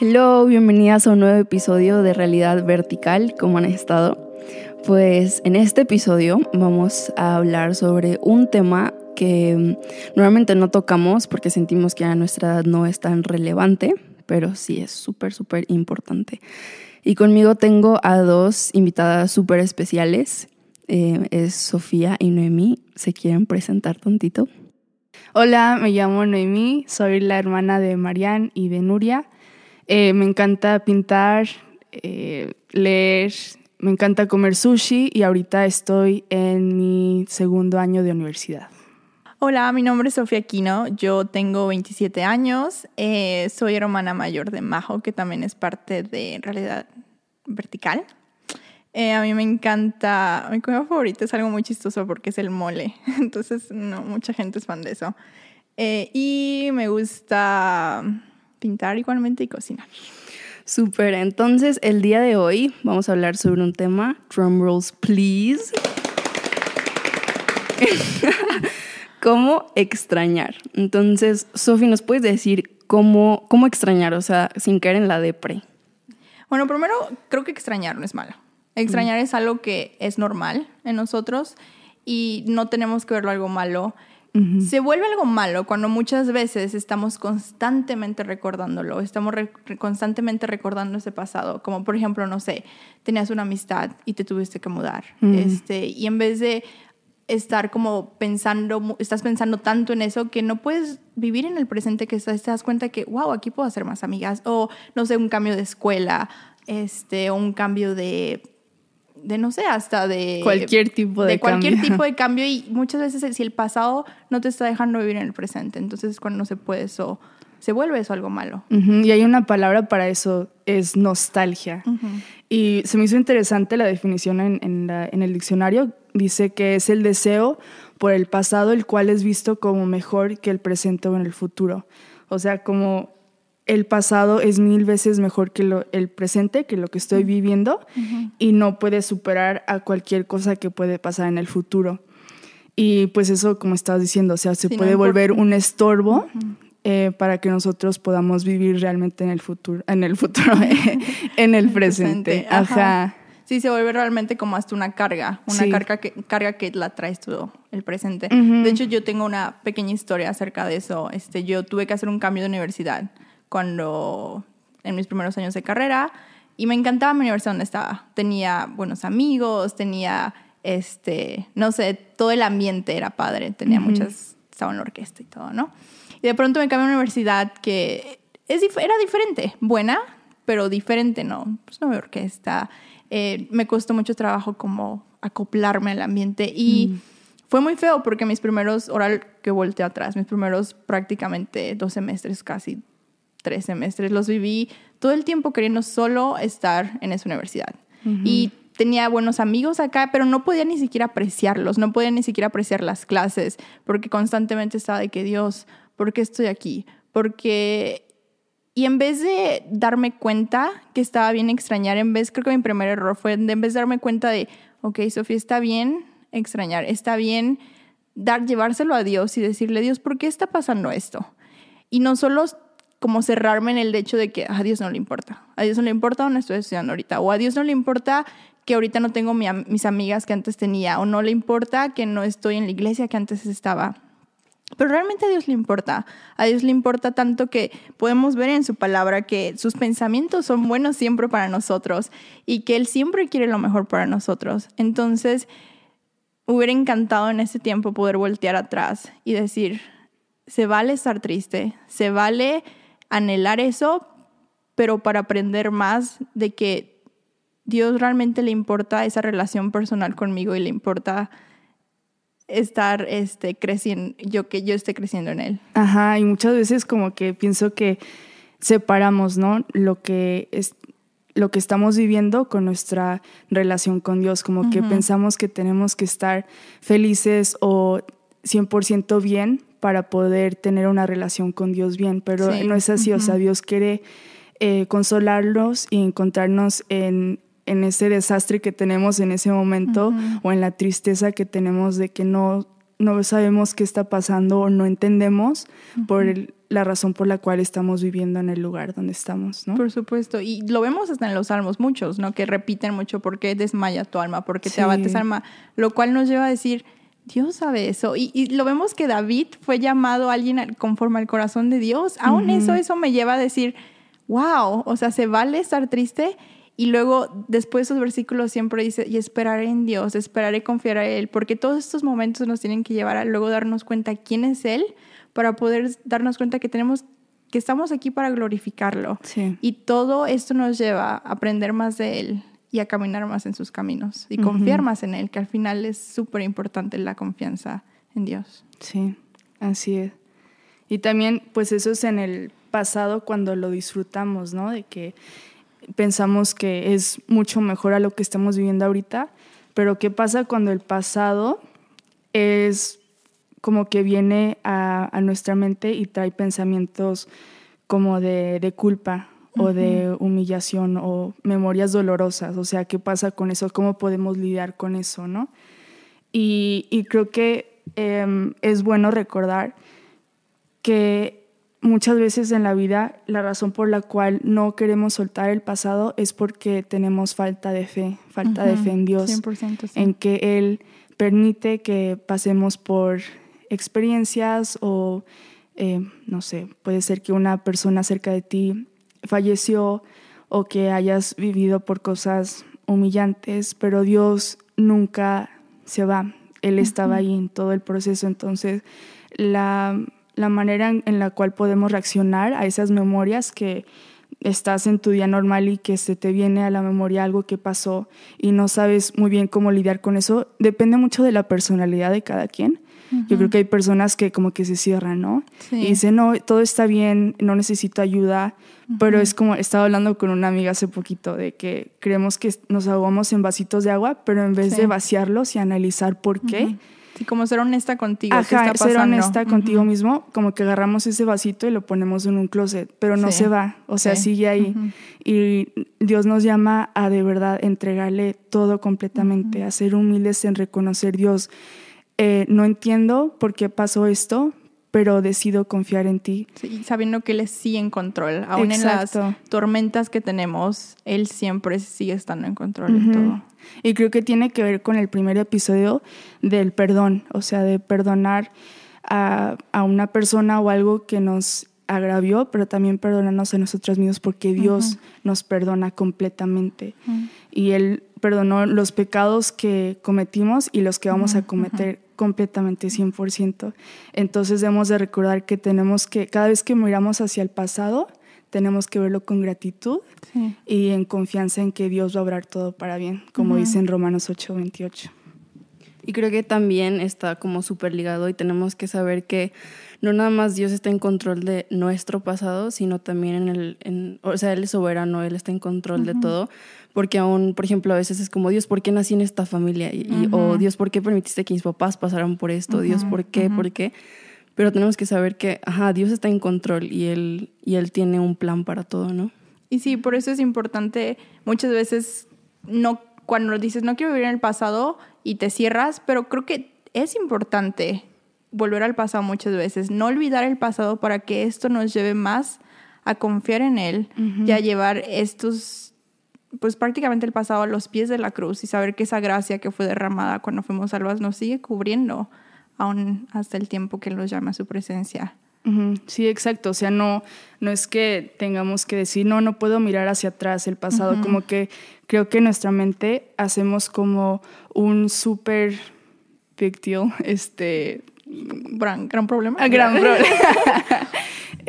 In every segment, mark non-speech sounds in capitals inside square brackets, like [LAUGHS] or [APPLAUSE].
Hello, bienvenidas a un nuevo episodio de Realidad Vertical. ¿Cómo han estado? Pues en este episodio vamos a hablar sobre un tema que mm, normalmente no tocamos porque sentimos que a nuestra edad no es tan relevante, pero sí es súper, súper importante. Y conmigo tengo a dos invitadas súper especiales. Eh, es Sofía y Noemí. ¿Se quieren presentar tantito? Hola, me llamo Noemí, soy la hermana de Marian y de Nuria. Eh, me encanta pintar, eh, leer, me encanta comer sushi y ahorita estoy en mi segundo año de universidad. Hola, mi nombre es Sofía Aquino, yo tengo 27 años, eh, soy hermana mayor de Majo, que también es parte de Realidad Vertical. A mí me encanta, mi comida favorita es algo muy chistoso porque es el mole, [LAUGHS] entonces no, mucha gente es fan de eso. Y me gusta pintar igualmente y cocinar. Súper, entonces el día de hoy vamos a hablar sobre un tema, drum rolls please. [LAUGHS] ¿Cómo extrañar? Entonces, Sofi, ¿nos puedes decir cómo, cómo extrañar? O sea, sin caer en la depre. Bueno, primero, creo que extrañar no es malo. Extrañar es algo que es normal en nosotros y no tenemos que verlo algo malo. Se vuelve algo malo cuando muchas veces estamos constantemente recordándolo, estamos constantemente recordando ese pasado, como por ejemplo, no sé, tenías una amistad y te tuviste que mudar, este, y en vez de estar como pensando, estás pensando tanto en eso que no puedes vivir en el presente, que te das cuenta que, wow, aquí puedo hacer más amigas, o no sé, un cambio de escuela, este, un cambio de de no sé, hasta de cualquier tipo de, de cualquier tipo de [LAUGHS] cambio y muchas veces si el pasado no te está dejando vivir en el presente, entonces cuando no se puede eso, se vuelve eso algo malo. Y hay una palabra para eso, es nostalgia. Y se me hizo interesante la definición en, en el diccionario, dice que es el deseo por el pasado el cual es visto como mejor que el presente o en el futuro. O sea, como el pasado es mil veces mejor que lo, el presente, que lo que estoy viviendo, y no puede superar a cualquier cosa que puede pasar en el futuro. Y pues eso, como estabas diciendo, o sea, se puede volver un estorbo eh, para que nosotros podamos vivir realmente en el futuro, en el futuro, [LAUGHS] en el presente. Ajá. Sí, se vuelve realmente como hasta una carga, una carga, que, carga que la traes todo el presente. De hecho, yo tengo una pequeña historia acerca de eso. Este, yo tuve que hacer un cambio de universidad cuando en mis primeros años de carrera y me encantaba mi universidad donde estaba. Tenía buenos amigos, tenía, este, no sé, todo el ambiente era padre, tenía muchas, estaba en la orquesta y todo, ¿no? Y de pronto me cambié a una universidad que es, era diferente, buena, pero diferente, ¿no? Pues no veo orquesta. Eh, me costó mucho trabajo como acoplarme al ambiente y mm. fue muy feo porque mis primeros, oral que volteé atrás, mis primeros prácticamente dos semestres casi tres semestres, los viví todo el tiempo queriendo solo estar en esa universidad. Y tenía buenos amigos acá, pero no podía ni siquiera apreciarlos, no podía ni siquiera apreciar las clases, porque constantemente estaba de que Dios, ¿por qué estoy aquí? Porque... Y en vez de darme cuenta que estaba bien extrañar, en vez, creo que mi primer error fue en vez de darme cuenta de, ok, Sofía, está bien extrañar, está bien dar, llevárselo a Dios y decirle, Dios, ¿por qué está pasando esto? Y no solo como cerrarme en el hecho de que a Dios no le importa. A Dios no le importa dónde estoy estudiando ahorita. O a Dios no le importa que ahorita no tengo mis amigas que antes tenía. O no le importa que no estoy en la iglesia que antes estaba. Pero realmente a Dios le importa. A Dios le importa tanto que podemos ver en su palabra que sus pensamientos son buenos siempre para nosotros y que Él siempre quiere lo mejor para nosotros. Entonces, hubiera encantado en ese tiempo poder voltear atrás y decir, se vale estar triste, se vale anhelar eso, pero para aprender más de que Dios realmente le importa esa relación personal conmigo y le importa estar este, creciendo, yo que yo esté creciendo en él. Ajá, y muchas veces como que pienso que separamos, ¿no? Lo que es lo que estamos viviendo con nuestra relación con Dios, como que pensamos que tenemos que estar felices o 100% bien para poder tener una relación con Dios bien, pero no es así, o sea, Dios quiere eh, consolarlos y encontrarnos en, ese desastre que tenemos en ese momento o en la tristeza que tenemos de que no no sabemos qué está pasando o no entendemos por la razón por la cual estamos viviendo en el lugar donde estamos, ¿no? Por supuesto, y lo vemos hasta en los salmos muchos, ¿no? Que repiten mucho, ¿por qué desmaya tu alma? ¿Por qué te abates alma? Lo cual nos lleva a decir, Dios sabe eso. Y, lo vemos que David fue llamado a alguien conforme al corazón de Dios. Aún eso, eso me lleva a decir, wow, o sea, se vale estar triste. Y luego, después de esos versículos siempre dice, y esperaré en Dios, esperaré confiar a Él, porque todos estos momentos nos tienen que llevar a luego darnos cuenta quién es Él, para poder darnos cuenta que tenemos que estamos aquí para glorificarlo. Y todo esto nos lleva a aprender más de Él y a caminar más en sus caminos y confiar más en Él, que al final es súper importante la confianza en Dios. Sí, así es. Y también, pues eso es en el pasado cuando lo disfrutamos, ¿no? De que pensamos que es mucho mejor a lo que estamos viviendo ahorita, pero ¿qué pasa cuando el pasado es como que viene a, nuestra mente y trae pensamientos como de, de culpa o de humillación o memorias dolorosas. O sea, ¿qué pasa con eso? ¿Cómo podemos lidiar con eso, no? Y, creo que em, es bueno recordar que muchas veces en la vida la razón por la cual no queremos soltar el pasado es porque tenemos falta de fe, falta de fe en Dios, en que Él permite que pasemos por experiencias o, eh, no sé, puede ser que una persona cerca de ti falleció o que hayas vivido por cosas humillantes, pero Dios nunca se va. Él estaba ahí en todo el proceso. Entonces, la, la manera en, la cual podemos reaccionar a esas memorias que estás en tu día normal y que se te viene a la memoria algo que pasó y no sabes muy bien cómo lidiar con eso, depende mucho de la personalidad de cada quien. Yo creo que hay personas que como que se cierran, ¿no? Y dicen, no, todo está bien, no necesito ayuda, pero es como, estaba hablando con una amiga hace poquito de que creemos que nos ahogamos en vasitos de agua, pero en vez de vaciarlos y analizar por qué. Sí, como ser honesta contigo. Ajá, ser honesta contigo mismo, como que agarramos ese vasito y lo ponemos en un closet, pero no se va, o sea, sigue ahí. Y Dios nos llama a de verdad entregarle todo completamente, a ser humildes en reconocer Dios eh, no entiendo por qué pasó esto, pero decido confiar en ti. Sí, sabiendo que Él es sí en control. Aún en las tormentas que tenemos, Él siempre sigue estando en control de todo. Y creo que tiene que ver con el primer episodio del perdón, o sea, de perdonar a, una persona o algo que nos agravió, pero también perdonarnos a nosotros mismos porque Dios nos perdona completamente. Y Él perdonó los pecados que cometimos y los que vamos a cometer completamente 100%. Entonces debemos de recordar que tenemos que, cada vez que miramos hacia el pasado, tenemos que verlo con gratitud y en confianza en que Dios va a obrar todo para bien, como dice en Romanos 8:28. Y creo que también está como súper ligado y tenemos que saber que no nada más Dios está en control de nuestro pasado, sino también en el, en, o sea, Él es soberano, Él está en control de todo, porque aún, por ejemplo, a veces es como, Dios, ¿por qué nací en esta familia? Y, O Dios, ¿por qué permitiste que mis papás pasaran por esto? Dios, ¿por qué? ¿Por qué? Pero tenemos que saber que, ajá, Dios está en control y Él, y él tiene un plan para todo, ¿no? Y sí, por eso es importante muchas veces, no, cuando dices, no quiero vivir en el pasado y te cierras, pero creo que es importante volver al pasado muchas veces, no olvidar el pasado para que esto nos lleve más a confiar en Él y a llevar estos, pues prácticamente el pasado a los pies de la cruz y saber que esa gracia que fue derramada cuando fuimos salvas nos sigue cubriendo aún hasta el tiempo que Él nos llama a su presencia. Sí, exacto. O sea, no, no es que tengamos que decir, no, no puedo mirar hacia atrás el pasado. Como que creo que en nuestra mente hacemos como un súper big deal, [LAUGHS] este, gran, gran problema. Gran problema. [LAUGHS]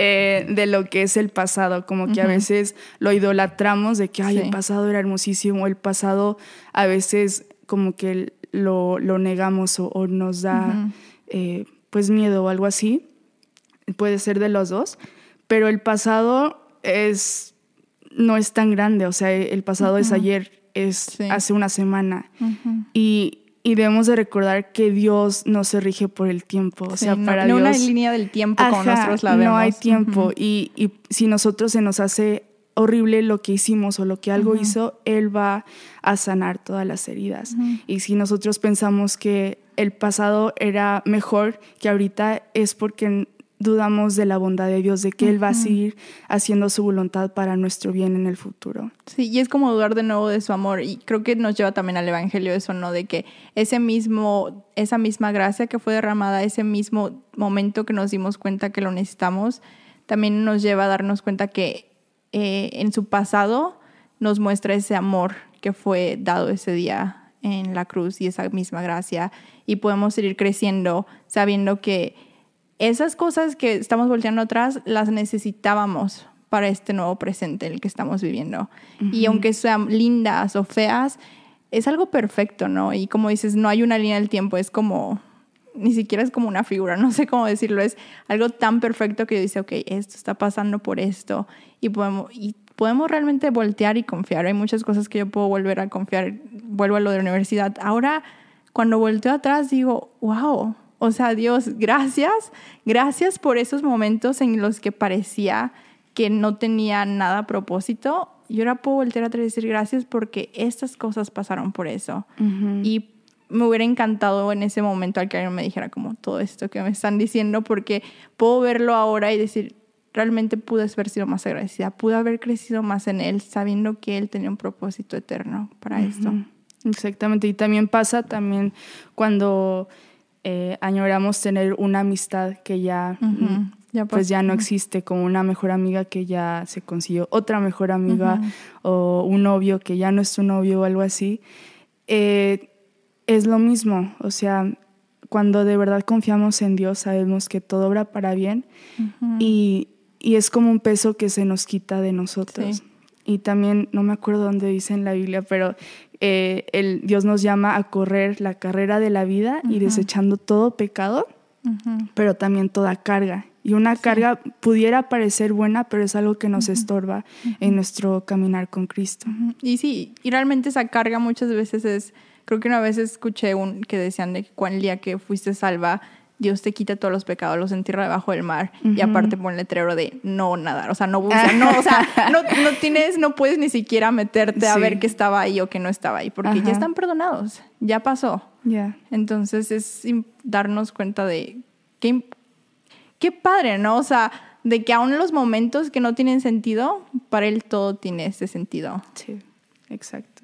Eh, de lo que es el pasado, como que a veces lo idolatramos de que, ay, el pasado era hermosísimo, el pasado a veces como que lo, lo negamos o, nos da eh, pues miedo o algo así, puede ser de los dos, pero el pasado es, no es tan grande, o sea, el pasado es ayer, es hace una semana y y debemos de recordar que Dios no se rige por el tiempo. O sea, para no Dios. No hay línea del tiempo como nosotros la vemos. No hay tiempo. y, y, si nosotros se nos hace horrible lo que hicimos o lo que algo hizo, Él va a sanar todas las heridas. Y si nosotros pensamos que el pasado era mejor que ahorita es porque dudamos de la bondad de Dios, de que Él va a seguir haciendo su voluntad para nuestro bien en el futuro. Sí, y es como dudar de nuevo de su amor. Y creo que nos lleva también al Evangelio eso, ¿no? De que ese mismo, esa misma gracia que fue derramada, ese mismo momento que nos dimos cuenta que lo necesitamos, también nos lleva a darnos cuenta que eh, en su pasado nos muestra ese amor que fue dado ese día en la cruz y esa misma gracia. Y podemos seguir creciendo sabiendo que esas cosas que estamos volteando atrás las necesitábamos para este nuevo presente en el que estamos viviendo. Y aunque sean lindas o feas, es algo perfecto, ¿no? Y como dices, no hay una línea del tiempo, es como, ni siquiera es como una figura, [LAUGHS] no sé cómo decirlo, es algo tan perfecto que dice, ok, esto está pasando por esto y podemos, y podemos realmente voltear y confiar. Hay muchas cosas que yo puedo volver a confiar, vuelvo a lo de la universidad. Ahora, cuando volteo atrás, digo, wow, o sea, Dios, gracias, gracias por esos momentos en los que parecía que no tenía nada a propósito. Y ahora puedo volver a decir gracias porque estas cosas pasaron por eso. Y me hubiera encantado en ese momento al que alguien me dijera como todo esto que me están diciendo porque puedo verlo ahora y decir, realmente pude haber sido más agradecida, pude haber crecido más en él sabiendo que él tenía un propósito eterno para esto. Exactamente, y también pasa también cuando eh, añoramos tener una amistad que ya, ya pues ya no existe, como una mejor amiga que ya se consiguió otra mejor amiga o un novio que ya no es tu novio o algo así. Eh, es lo mismo, o sea, cuando de verdad confiamos en Dios sabemos que todo obra para bien y, y, es como un peso que se nos quita de nosotros. Y también, no me acuerdo dónde dice en la Biblia, pero eh, el, Dios nos llama a correr la carrera de la vida y desechando todo pecado, pero también toda carga. Y una carga pudiera parecer buena, pero es algo que nos estorba en nuestro caminar con Cristo. Y sí, y realmente esa carga muchas veces es, creo que una vez escuché un que decían de que el día que fuiste salva, Dios te quita todos los pecados, los entierra debajo del mar y aparte pone el letrero de no nadar, o sea, no bucear, no, o sea, [LAUGHS] no, no, tienes, no puedes ni siquiera meterte a ver qué estaba ahí o qué no estaba ahí, porque ya están perdonados, ya pasó. Ya. Entonces es darnos cuenta de qué, qué padre, ¿no? O sea, de que aún los momentos que no tienen sentido, para él todo tiene ese sentido. Sí, exacto.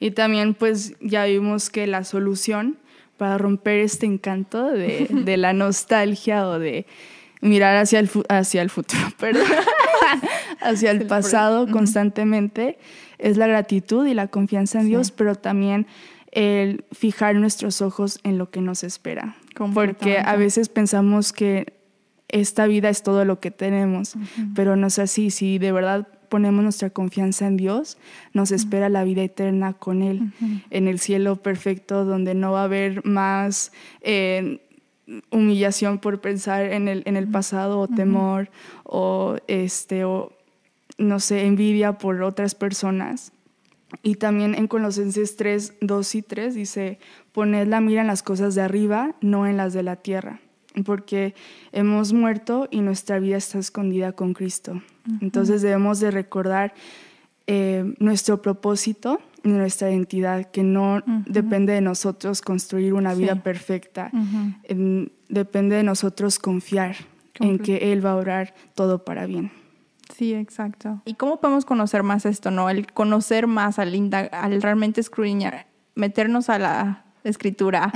Y también pues ya vimos que la solución para romper este encanto de, de la nostalgia o de mirar hacia el, hacia el futuro, [LAUGHS] perdón, hacia el pasado constantemente, es la gratitud y la confianza en Dios, pero también el fijar nuestros ojos en lo que nos espera. Porque a veces pensamos que esta vida es todo lo que tenemos, pero no es así. Si de verdad ponemos nuestra confianza en Dios, nos espera la vida eterna con Él, en el cielo perfecto, donde no va a haber más eh, humillación por pensar en el, en el pasado o temor o, este, o, no sé, envidia por otras personas. Y también en Colosenses 3, 2 y 3 dice, poned la mira en las cosas de arriba, no en las de la tierra porque hemos muerto y nuestra vida está escondida con Cristo. Entonces debemos de recordar eh, nuestro propósito y nuestra identidad, que no depende de nosotros construir una vida perfecta, depende de nosotros confiar en que Él va a orar todo para bien. Sí, exacto. ¿Y cómo podemos conocer más esto, no? El conocer más al, al realmente escudriñar, meternos a la escritura,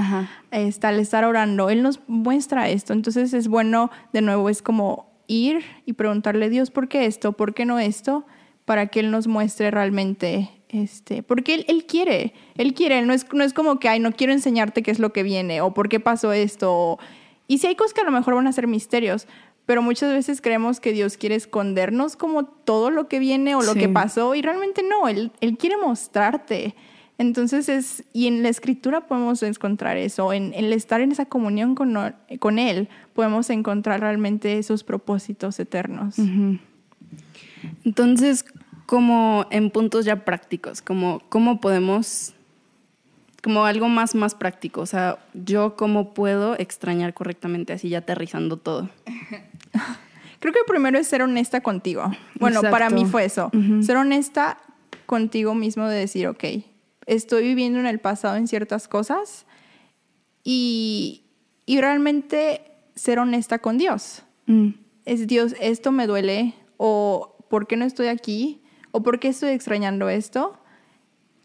está, al estar orando, Él nos muestra esto. Entonces es bueno, de nuevo, es como ir y preguntarle, Dios, ¿por qué esto? ¿Por qué no esto? Para que Él nos muestre realmente, este, porque Él, él quiere, Él quiere, no es, no es como que, ay, no quiero enseñarte qué es lo que viene o por qué pasó esto. y si hay cosas que a lo mejor van a ser misterios, pero muchas veces creemos que Dios quiere escondernos como todo lo que viene o lo que pasó y realmente no, Él, él quiere mostrarte. Entonces es, y en la escritura podemos encontrar eso, en, el estar en esa comunión con, con, Él, podemos encontrar realmente esos propósitos eternos. Entonces, como en puntos ya prácticos, como cómo podemos, como algo más, más práctico, o sea, yo cómo puedo extrañar correctamente, así ya aterrizando todo. [LAUGHS] Creo que primero es ser honesta contigo. Bueno, para mí fue eso, ser honesta contigo mismo de decir, ok, estoy viviendo en el pasado en ciertas cosas y, y realmente ser honesta con Dios. Mm. Es Dios, esto me duele, o ¿por qué no estoy aquí? ¿O por qué estoy extrañando esto?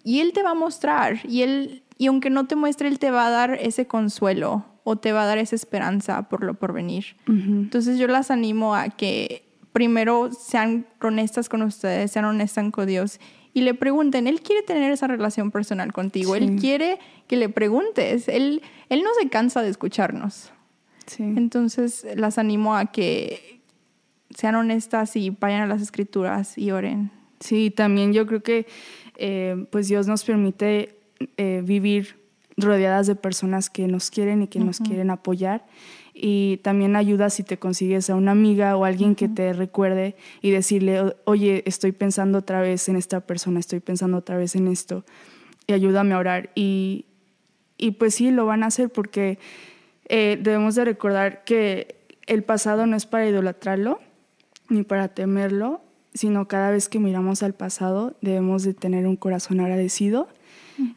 Y Él te va a mostrar, y Él, y aunque no te muestre, Él te va a dar ese consuelo o te va a dar esa esperanza por lo por venir. Entonces yo las animo a que primero sean honestas con ustedes, sean honestas con Dios y le pregunten, Él quiere tener esa relación personal contigo, Él quiere que le preguntes, Él, él no se cansa de escucharnos. Entonces las animo a que sean honestas y vayan a las escrituras y oren. Sí, también yo creo que eh, pues Dios nos permite eh, vivir rodeadas de personas que nos quieren y que nos quieren apoyar. Y también ayuda si te consigues a una amiga o alguien que te recuerde y decirle, oye, estoy pensando otra vez en esta persona, estoy pensando otra vez en esto, y ayúdame a orar. Y, y pues sí, lo van a hacer porque eh, debemos de recordar que el pasado no es para idolatrarlo ni para temerlo, sino cada vez que miramos al pasado debemos de tener un corazón agradecido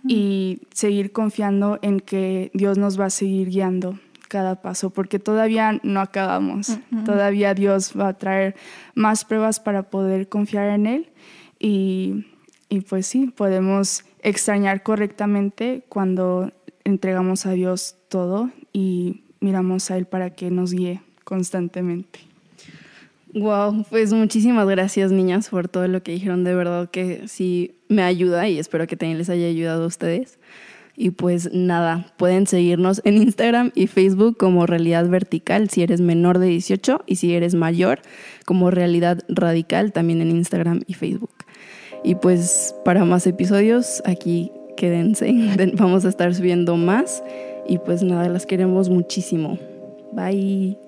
y seguir confiando en que Dios nos va a seguir guiando cada paso, porque todavía no acabamos, todavía Dios va a traer más pruebas para poder confiar en Él y, y pues sí, podemos extrañar correctamente cuando entregamos a Dios todo y miramos a Él para que nos guíe constantemente. Wow, pues muchísimas gracias niñas por todo lo que dijeron, de verdad que sí me ayuda y espero que también les haya ayudado a ustedes. Y pues nada, pueden seguirnos en Instagram y Facebook como Realidad Vertical si eres menor de 18 y si eres mayor como Realidad Radical también en Instagram y Facebook. Y pues para más episodios aquí quédense, [LAUGHS] vamos a estar subiendo más y pues nada, las queremos muchísimo. Bye.